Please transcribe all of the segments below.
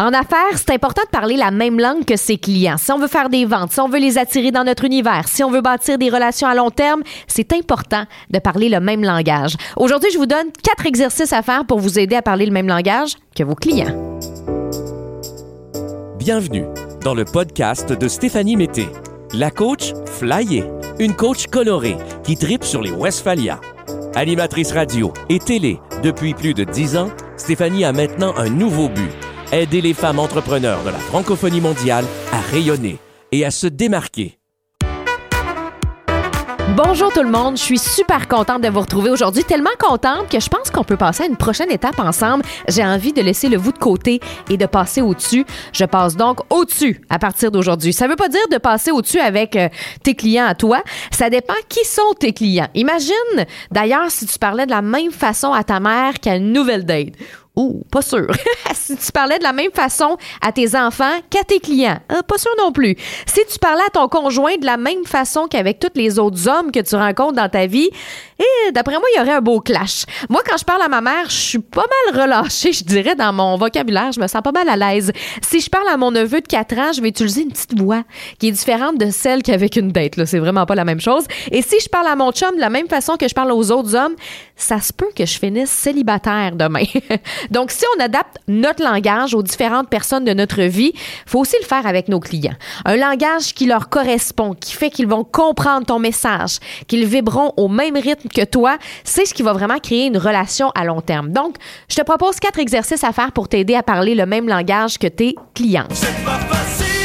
En affaires, c'est important de parler la même langue que ses clients. Si on veut faire des ventes, si on veut les attirer dans notre univers, si on veut bâtir des relations à long terme, c'est important de parler le même langage. Aujourd'hui, je vous donne quatre exercices à faire pour vous aider à parler le même langage que vos clients. Bienvenue dans le podcast de Stéphanie Mété, la coach flyée, une coach colorée qui tripe sur les Westphalia. Animatrice radio et télé depuis plus de dix ans, Stéphanie a maintenant un nouveau but aider les femmes entrepreneurs de la francophonie mondiale à rayonner et à se démarquer. Bonjour tout le monde, je suis super contente de vous retrouver aujourd'hui, tellement contente que je pense qu'on peut passer à une prochaine étape ensemble. J'ai envie de laisser le vous de côté et de passer au-dessus. Je passe donc au-dessus à partir d'aujourd'hui. Ça veut pas dire de passer au-dessus avec euh, tes clients à toi, ça dépend qui sont tes clients. Imagine d'ailleurs si tu parlais de la même façon à ta mère qu'à une nouvelle date Oh, pas sûr. si tu parlais de la même façon à tes enfants qu'à tes clients, euh, pas sûr non plus. Si tu parlais à ton conjoint de la même façon qu'avec tous les autres hommes que tu rencontres dans ta vie, et d'après moi, il y aurait un beau clash. Moi, quand je parle à ma mère, je suis pas mal relâchée, je dirais, dans mon vocabulaire. Je me sens pas mal à l'aise. Si je parle à mon neveu de 4 ans, je vais utiliser une petite voix qui est différente de celle qu'avec une date. Là, c'est vraiment pas la même chose. Et si je parle à mon chum de la même façon que je parle aux autres hommes, ça se peut que je finisse célibataire demain. Donc, si on adapte notre langage aux différentes personnes de notre vie, faut aussi le faire avec nos clients. Un langage qui leur correspond, qui fait qu'ils vont comprendre ton message, qu'ils vibreront au même rythme que toi, c'est ce qui va vraiment créer une relation à long terme. Donc, je te propose quatre exercices à faire pour t'aider à parler le même langage que tes clients. C'est pas facile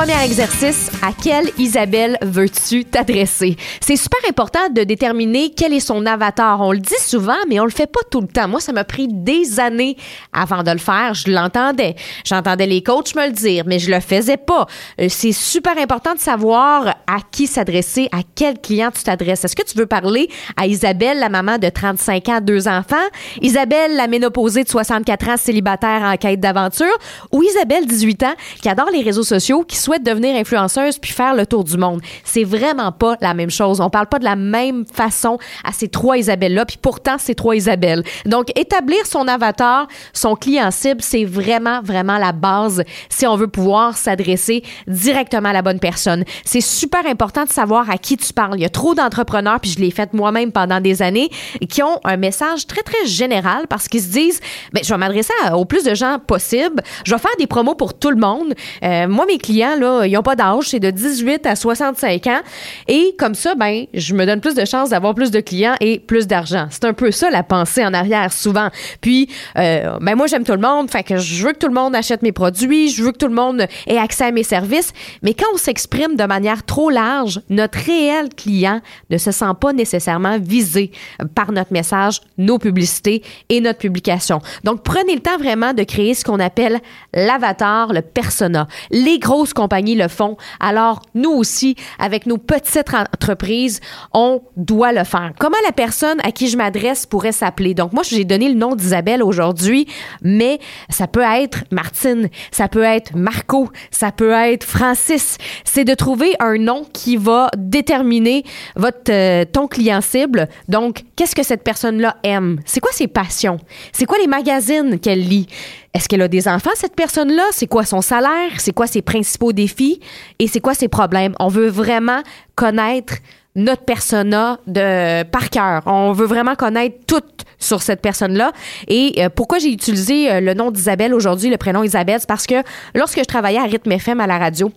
Premier exercice, à quelle Isabelle veux-tu t'adresser? C'est super important de déterminer quel est son avatar. On le dit souvent, mais on le fait pas tout le temps. Moi, ça m'a pris des années avant de le faire. Je l'entendais. J'entendais les coachs me le dire, mais je le faisais pas. Euh, C'est super important de savoir à qui s'adresser, à quel client tu t'adresses. Est-ce que tu veux parler à Isabelle, la maman de 35 ans, deux enfants? Isabelle, la ménopausée de 64 ans, célibataire en quête d'aventure? Ou Isabelle, 18 ans, qui adore les réseaux sociaux, qui souhaite devenir influenceuse puis faire le tour du monde? C'est vraiment pas la même chose. On parle pas de la même façon à ces trois Isabelles-là, puis pourtant, c'est trois Isabelles. Donc, établir son avatar, son client cible, c'est vraiment, vraiment la base si on veut pouvoir s'adresser directement à la bonne personne. C'est super important de savoir à qui tu parles. Il y a trop d'entrepreneurs, puis je l'ai fait moi-même pendant des années, qui ont un message très, très général parce qu'ils se disent, ben, je vais m'adresser au plus de gens possible. Je vais faire des promos pour tout le monde. Euh, moi, mes clients, ils ont pas d'âge, c'est de 18 à 65 ans. Et comme ça, ben, je me donne plus de chances d'avoir plus de clients et plus d'argent. C'est un peu ça la pensée en arrière souvent. Puis, euh, ben moi j'aime tout le monde, fait je veux que tout le monde achète mes produits, je veux que tout le monde ait accès à mes services. Mais quand on s'exprime de manière trop large, notre réel client ne se sent pas nécessairement visé par notre message, nos publicités et notre publication. Donc prenez le temps vraiment de créer ce qu'on appelle l'avatar, le persona. Les grosses compagnies le font. Alors nous aussi, avec nos petites entreprises, on doit le faire. Comment la personne à qui je m'adresse pourrait s'appeler? Donc moi, j'ai donné le nom d'Isabelle aujourd'hui, mais ça peut être Martine, ça peut être Marco, ça peut être Francis. C'est de trouver un nom qui va déterminer votre euh, ton client cible. Donc, qu'est-ce que cette personne-là aime? C'est quoi ses passions? C'est quoi les magazines qu'elle lit? Est-ce qu'elle a des enfants, cette personne-là? C'est quoi son salaire? C'est quoi ses principaux défis? Et c'est quoi ses problèmes? On veut vraiment connaître notre persona de par cœur. On veut vraiment connaître tout sur cette personne-là. Et euh, pourquoi j'ai utilisé euh, le nom d'Isabelle aujourd'hui, le prénom Isabelle, c'est parce que lorsque je travaillais à Rythme FM à la radio,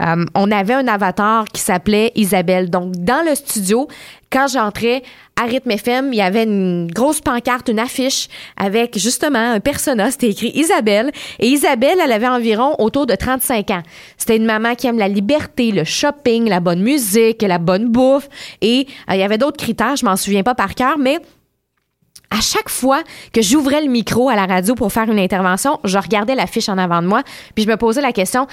euh, on avait un avatar qui s'appelait Isabelle. Donc, dans le studio, quand j'entrais à Rythme FM, il y avait une grosse pancarte, une affiche avec justement un persona. C'était écrit Isabelle. Et Isabelle, elle avait environ autour de 35 ans. C'était une maman qui aime la liberté, le shopping, la bonne musique, la bonne bouffe. Et euh, il y avait d'autres critères, je m'en souviens pas par cœur, mais à chaque fois que j'ouvrais le micro à la radio pour faire une intervention, je regardais l'affiche en avant de moi, puis je me posais la question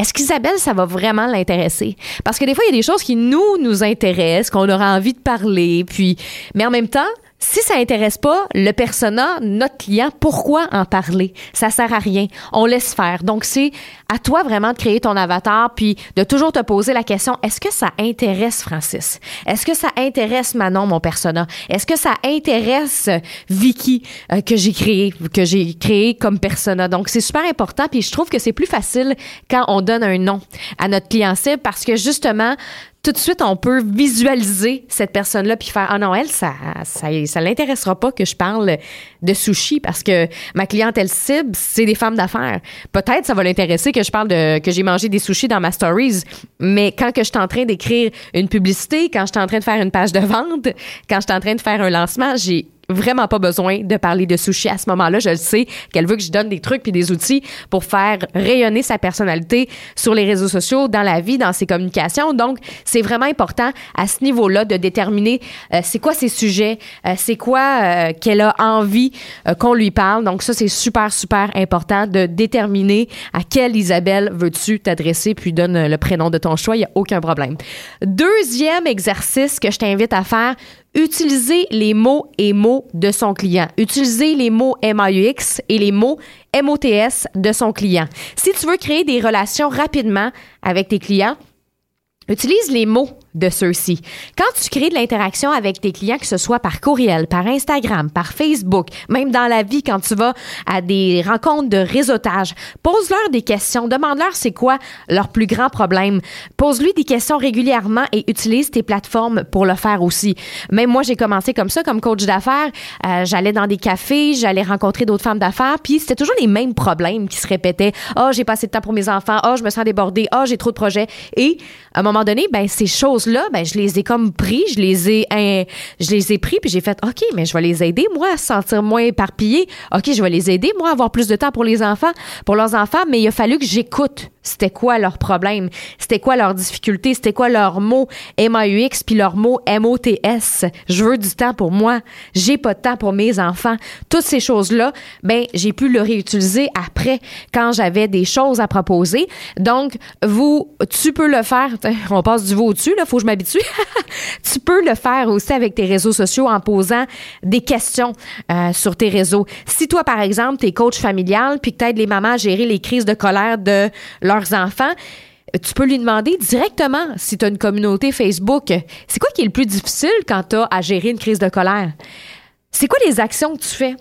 est-ce qu'Isabelle, ça va vraiment l'intéresser? Parce que des fois, il y a des choses qui nous, nous intéressent, qu'on aura envie de parler, puis, mais en même temps, Si ça intéresse pas le persona, notre client, pourquoi en parler? Ça sert à rien. On laisse faire. Donc, c'est à toi vraiment de créer ton avatar puis de toujours te poser la question, est-ce que ça intéresse Francis? Est-ce que ça intéresse Manon, mon persona? Est-ce que ça intéresse Vicky euh, que j'ai créé, que j'ai créé comme persona? Donc, c'est super important puis je trouve que c'est plus facile quand on donne un nom à notre client cible parce que justement, tout de suite, on peut visualiser cette personne-là puis faire ah non elle ça ça ça l'intéressera pas que je parle de sushi parce que ma clientèle cible c'est des femmes d'affaires. Peut-être ça va l'intéresser que je parle de que j'ai mangé des sushis dans ma stories, mais quand que je suis en train d'écrire une publicité, quand je suis en train de faire une page de vente, quand je suis en train de faire un lancement, j'ai vraiment pas besoin de parler de sushi à ce moment-là. Je le sais qu'elle veut que je donne des trucs puis des outils pour faire rayonner sa personnalité sur les réseaux sociaux, dans la vie, dans ses communications. Donc, c'est vraiment important à ce niveau-là de déterminer euh, c'est quoi ses sujets, euh, c'est quoi euh, qu'elle a envie qu'on lui parle. Donc, ça, c'est super, super important de déterminer à quelle Isabelle veux-tu t'adresser puis donne le prénom de ton choix. Il n'y a aucun problème. Deuxième exercice que je t'invite à faire, utiliser les mots et mots de son client. Utiliser les mots MAUX et les mots MOTS de son client. Si tu veux créer des relations rapidement avec tes clients, utilise les mots de ceux-ci. Quand tu crées de l'interaction avec tes clients, que ce soit par courriel, par Instagram, par Facebook, même dans la vie, quand tu vas à des rencontres de réseautage, pose-leur des questions, demande-leur c'est quoi leur plus grand problème. Pose-lui des questions régulièrement et utilise tes plateformes pour le faire aussi. Même moi, j'ai commencé comme ça, comme coach d'affaires. Euh, j'allais dans des cafés, j'allais rencontrer d'autres femmes d'affaires, puis c'était toujours les mêmes problèmes qui se répétaient. Oh, j'ai pas assez de temps pour mes enfants. Oh, je me sens débordée. Oh, j'ai trop de projets. Et à un moment donné, ben ces choses ben, je les ai comme pris, je les ai, je les ai pris, puis j'ai fait, OK, mais je vais les aider, moi, à se sentir moins éparpillé. OK, je vais les aider, moi, à avoir plus de temps pour les enfants, pour leurs enfants, mais il a fallu que j'écoute c'était quoi leur problème, c'était quoi leur difficulté, c'était quoi leur mot MAUX puis leur mot MOTS. Je veux du temps pour moi, j'ai pas de temps pour mes enfants. Toutes ces choses-là, ben j'ai pu le réutiliser après quand j'avais des choses à proposer. Donc vous tu peux le faire, on passe du veau au-dessus là, faut que je m'habitue. tu peux le faire aussi avec tes réseaux sociaux en posant des questions euh, sur tes réseaux. Si toi par exemple, tu es coach familial puis que tu les mamans à gérer les crises de colère de enfants, tu peux lui demander directement si tu as une communauté Facebook, c'est quoi qui est le plus difficile quand tu as à gérer une crise de colère? C'est quoi les actions que tu fais?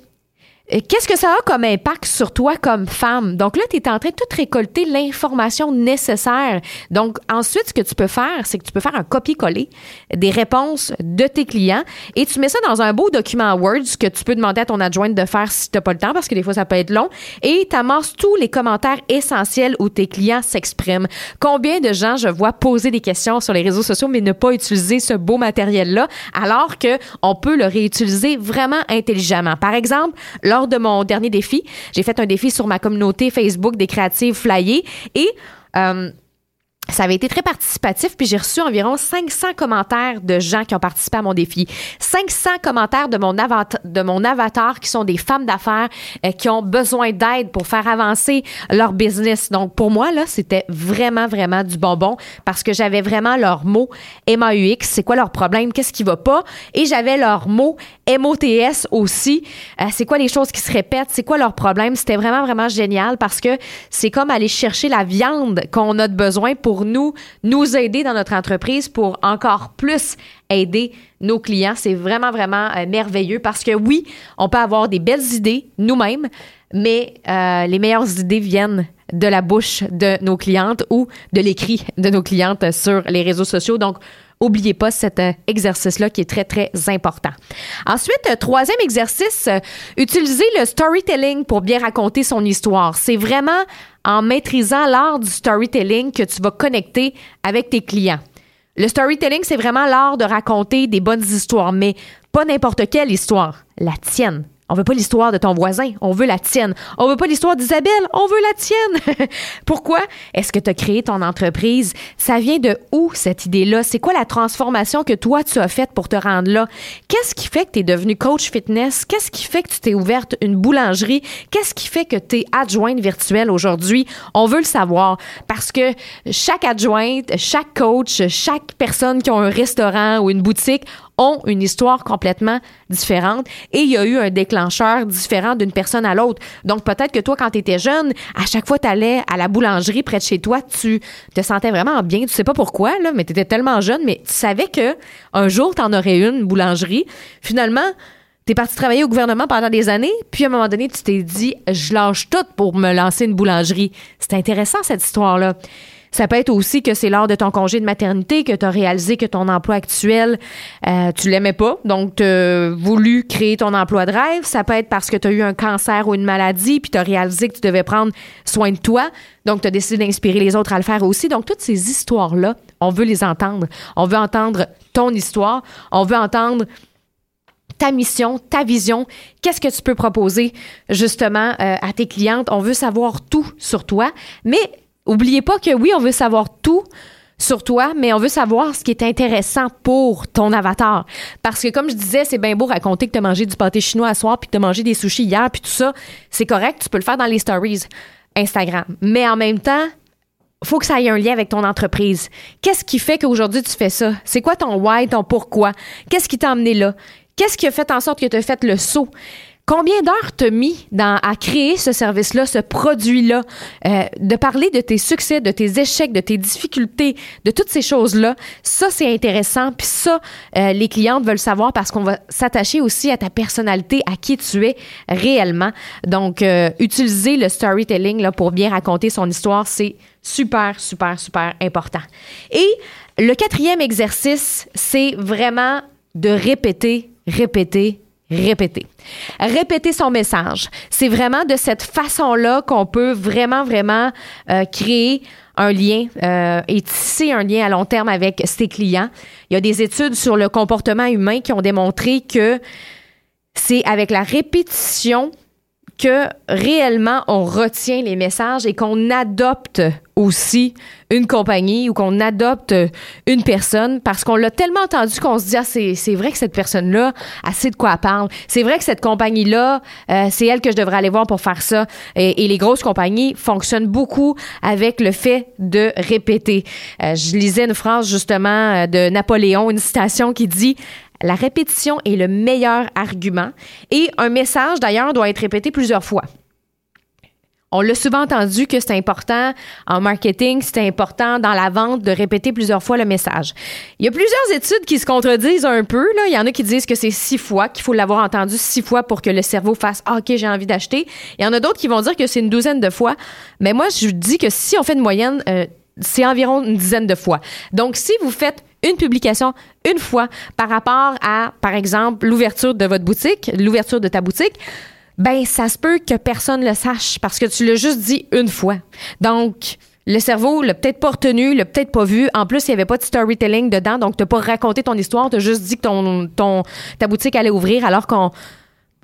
Qu'est-ce que ça a comme impact sur toi comme femme? Donc là, tu es en train de tout récolter l'information nécessaire. Donc ensuite, ce que tu peux faire, c'est que tu peux faire un copier-coller des réponses de tes clients et tu mets ça dans un beau document Word que tu peux demander à ton adjointe de faire si tu n'as pas le temps parce que des fois, ça peut être long. Et tu amasses tous les commentaires essentiels où tes clients s'expriment. Combien de gens je vois poser des questions sur les réseaux sociaux mais ne pas utiliser ce beau matériel-là alors que on peut le réutiliser vraiment intelligemment. Par exemple, lors de mon dernier défi, j'ai fait un défi sur ma communauté Facebook des créatives flyées et euh, ça avait été très participatif, puis j'ai reçu environ 500 commentaires de gens qui ont participé à mon défi. 500 commentaires de mon, avatar, de mon avatar qui sont des femmes d'affaires euh, qui ont besoin d'aide pour faire avancer leur business. Donc, pour moi, là, c'était vraiment, vraiment du bonbon parce que j'avais vraiment leurs mots MAUX, c'est quoi leur problème, qu'est-ce qui va pas, et j'avais leurs mots MOTS aussi, euh, c'est quoi les choses qui se répètent, c'est quoi leur problème? C'était vraiment, vraiment génial parce que c'est comme aller chercher la viande qu'on a de besoin nous, nous aider dans notre entreprise pour encore plus aider nos clients. C'est vraiment, vraiment euh, merveilleux parce que oui, on peut avoir des belles idées nous-mêmes, mais euh, les meilleures idées viennent de la bouche de nos clientes ou de l'écrit de nos clientes sur les réseaux sociaux. Donc, Oubliez pas cet euh, exercice-là qui est très, très important. Ensuite, euh, troisième exercice, euh, utiliser le storytelling pour bien raconter son histoire. C'est vraiment en maîtrisant l'art du storytelling que tu vas connecter avec tes clients. Le storytelling, c'est vraiment l'art de raconter des bonnes histoires, mais pas n'importe quelle histoire, la tienne. On veut pas l'histoire de ton voisin, on veut la tienne. On veut pas l'histoire d'Isabelle, on veut la tienne. Pourquoi est-ce que tu as créé ton entreprise? Ça vient de où cette idée-là? C'est quoi la transformation que toi tu as faite pour te rendre là? Qu'est-ce qui fait que tu es devenue coach fitness? Qu'est-ce qui fait que tu t'es ouverte une boulangerie? Qu'est-ce qui fait que tu es adjointe virtuelle aujourd'hui? On veut le savoir parce que chaque adjointe, chaque coach, chaque personne qui a un restaurant ou une boutique ont une histoire complètement différente et il y a eu un déclencheur différent d'une personne à l'autre. Donc peut-être que toi, quand tu étais jeune, à chaque fois tu allais à la boulangerie près de chez toi, tu te sentais vraiment bien. Tu sais pas pourquoi, là, mais tu étais tellement jeune, mais tu savais que un jour, tu en aurais une boulangerie. Finalement, T'es parti travailler au gouvernement pendant des années, puis à un moment donné, tu t'es dit, je lâche tout pour me lancer une boulangerie. C'est intéressant, cette histoire-là. Ça peut être aussi que c'est lors de ton congé de maternité que tu as réalisé que ton emploi actuel, euh, tu l'aimais pas, donc tu as voulu créer ton emploi de rêve. Ça peut être parce que tu as eu un cancer ou une maladie, puis tu as réalisé que tu devais prendre soin de toi, donc tu as décidé d'inspirer les autres à le faire aussi. Donc toutes ces histoires-là, on veut les entendre. On veut entendre ton histoire, on veut entendre ta mission, ta vision, qu'est-ce que tu peux proposer justement euh, à tes clientes? On veut savoir tout sur toi, mais oubliez pas que oui, on veut savoir tout sur toi, mais on veut savoir ce qui est intéressant pour ton avatar. Parce que comme je disais, c'est bien beau raconter que tu as mangé du pâté chinois à soir, puis que tu as mangé des sushis hier, puis tout ça, c'est correct, tu peux le faire dans les stories Instagram. Mais en même temps, faut que ça ait un lien avec ton entreprise. Qu'est-ce qui fait qu'aujourd'hui tu fais ça? C'est quoi ton why, ton pourquoi? Qu'est-ce qui t'a amené là? Qu'est-ce qui a fait en sorte que tu as fait le saut? Combien d'heures t'as mis dans, à créer ce service-là, ce produit-là, euh, de parler de tes succès, de tes échecs, de tes difficultés, de toutes ces choses-là? Ça, c'est intéressant. Puis ça, euh, les clientes veulent savoir parce qu'on va s'attacher aussi à ta personnalité, à qui tu es réellement. Donc, euh, utiliser le storytelling là, pour bien raconter son histoire, c'est super, super, super important. Et le quatrième exercice, c'est vraiment de répéter, répéter, répéter. Répéter son message. C'est vraiment de cette façon-là qu'on peut vraiment, vraiment euh, créer un lien euh, et tisser un lien à long terme avec ses clients. Il y a des études sur le comportement humain qui ont démontré que c'est avec la répétition que réellement on retient les messages et qu'on adopte aussi une compagnie ou qu'on adopte une personne parce qu'on l'a tellement entendu qu'on se dit ah, c'est, vrai que cette personne-là a sait de quoi elle parle. C'est vrai que cette compagnie-là, euh, c'est elle que je devrais aller voir pour faire ça. Et, et, les grosses compagnies fonctionnent beaucoup avec le fait de répéter. Euh, je lisais une phrase justement euh, de Napoléon, une citation qui dit la répétition est le meilleur argument et un message d'ailleurs doit être répété plusieurs fois. On l'a souvent entendu que c'est important en marketing, c'est important dans la vente de répéter plusieurs fois le message. Il y a plusieurs études qui se contredisent un peu. Il y en a qui disent que c'est six fois, qu'il faut l'avoir entendu six fois pour que le cerveau fasse ah, OK, j'ai envie d'acheter. Il y en a d'autres qui vont dire que c'est une douzaine de fois. Mais moi, je dis que si on fait une moyenne, euh, c'est environ une dizaine de fois. Donc, si vous faites une publication une fois par rapport à, par exemple, l'ouverture de votre boutique, l'ouverture de ta boutique, ben ça se peut que personne le sache parce que tu l'as juste dit une fois. Donc, le cerveau l'a peut-être pas retenu, l'a peut-être pas vu. En plus, il y avait pas de storytelling dedans, donc t'as pas raconté ton histoire, t'as juste dit que ton, ton ta boutique allait ouvrir alors qu'on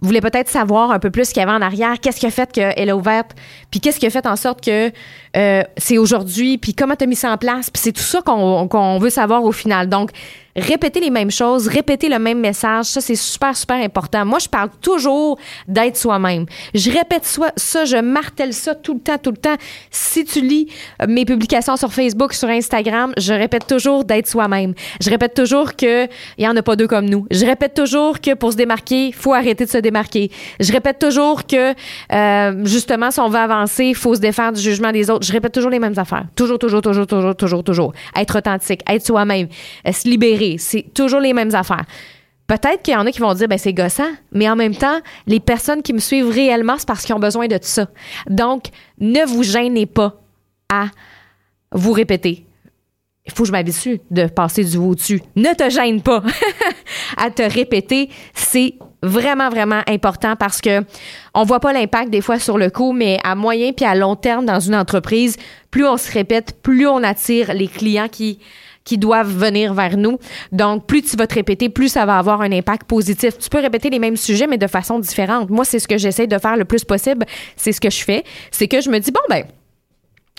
voulait peut-être savoir un peu plus ce qu'il y avait en arrière, qu'est-ce qui a fait qu'elle a ouverte, puis qu'est-ce qui a fait en sorte que euh, c'est aujourd'hui, puis comment tu as mis ça en place, puis c'est tout ça qu'on qu'on veut savoir au final. Donc, répéter les mêmes choses, répéter le même message, ça c'est super super important. Moi, je parle toujours d'être soi-même. Je répète ça, je martèle ça tout le temps, tout le temps. Si tu lis euh, mes publications sur Facebook, sur Instagram, je répète toujours d'être soi-même. Je répète toujours que il y en a pas deux comme nous. Je répète toujours que pour se démarquer, faut arrêter de se démarquer. Je répète toujours que euh, justement si on veut avancer, il faut se défaire du jugement des autres. Je répète toujours les mêmes affaires. Toujours, toujours, toujours, toujours, toujours, toujours. Être authentique, être soi-même, euh, se libérer c'est toujours les mêmes affaires. Peut-être qu'il y en a qui vont dire, ben c'est gossant, mais en même temps, les personnes qui me suivent réellement, c'est parce qu'ils ont besoin de ça. Donc, ne vous gênez pas à vous répéter. Il faut que je m'habitue de passer du vous au-dessus. Ne te gêne pas à te répéter. C'est vraiment, vraiment important parce que on voit pas l'impact des fois sur le coup, mais à moyen puis à long terme dans une entreprise, plus on se répète, plus on attire les clients qui qui doivent venir vers nous. Donc, plus tu vas te répéter, plus ça va avoir un impact positif. Tu peux répéter les mêmes sujets, mais de façon différente. Moi, c'est ce que j'essaie de faire le plus possible. C'est ce que je fais. C'est que je me dis, bon, ben,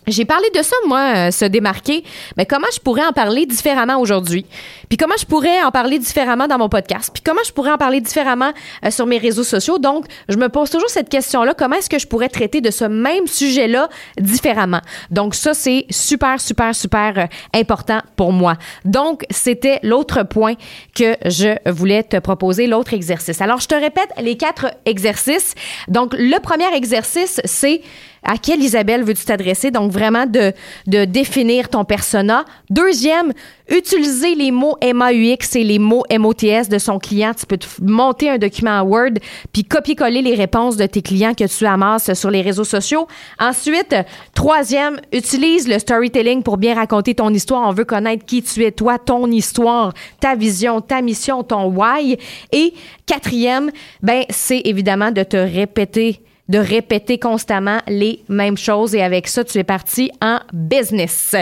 J'ai parlé de ça, moi, euh, se démarquer. Mais comment je pourrais en parler différemment aujourd'hui? Puis comment je pourrais en parler différemment dans mon podcast? Puis comment je pourrais en parler différemment euh, sur mes réseaux sociaux? Donc, je me pose toujours cette question-là. Comment est-ce que je pourrais traiter de ce même sujet-là différemment? Donc, ça, c'est super, super, super euh, important pour moi. Donc, c'était l'autre point que je voulais te proposer, l'autre exercice. Alors, je te répète les quatre exercices. Donc, le premier exercice, c'est à quelle Isabelle veux-tu t'adresser? Donc, vraiment de, de définir ton persona. Deuxième, utiliser les mots MAUX et les mots MOTS de son client. Tu peux te monter un document Word puis copier-coller les réponses de tes clients que tu amasses sur les réseaux sociaux. Ensuite, troisième, utilise le storytelling pour bien raconter ton histoire. On veut connaître qui tu es, toi, ton histoire, ta vision, ta mission, ton why. Et quatrième, ben, c'est évidemment de te répéter de répéter constamment les mêmes choses et avec ça, tu es parti en business.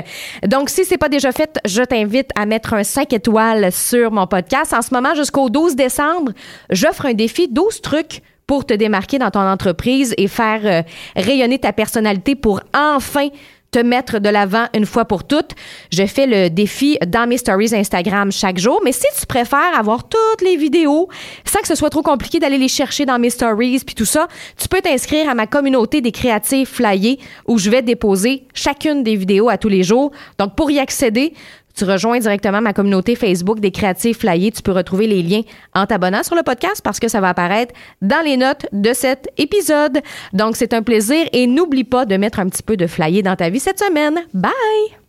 Donc, si c'est pas déjà fait, je t'invite à mettre un 5 étoiles sur mon podcast. En ce moment, jusqu'au 12 décembre, j'offre un défi 12 trucs pour te démarquer dans ton entreprise et faire euh, rayonner ta personnalité pour enfin te mettre de l'avant une fois pour toutes. Je fais le défi dans mes stories Instagram chaque jour, mais si tu préfères avoir toutes les vidéos sans que ce soit trop compliqué d'aller les chercher dans mes stories puis tout ça, tu peux t'inscrire à ma communauté des créatifs flyés où je vais déposer chacune des vidéos à tous les jours. Donc pour y accéder, tu rejoins directement ma communauté Facebook des créatifs flyés. Tu peux retrouver les liens en t'abonnant sur le podcast parce que ça va apparaître dans les notes de cet épisode. Donc, c'est un plaisir et n'oublie pas de mettre un petit peu de flyé dans ta vie cette semaine. Bye!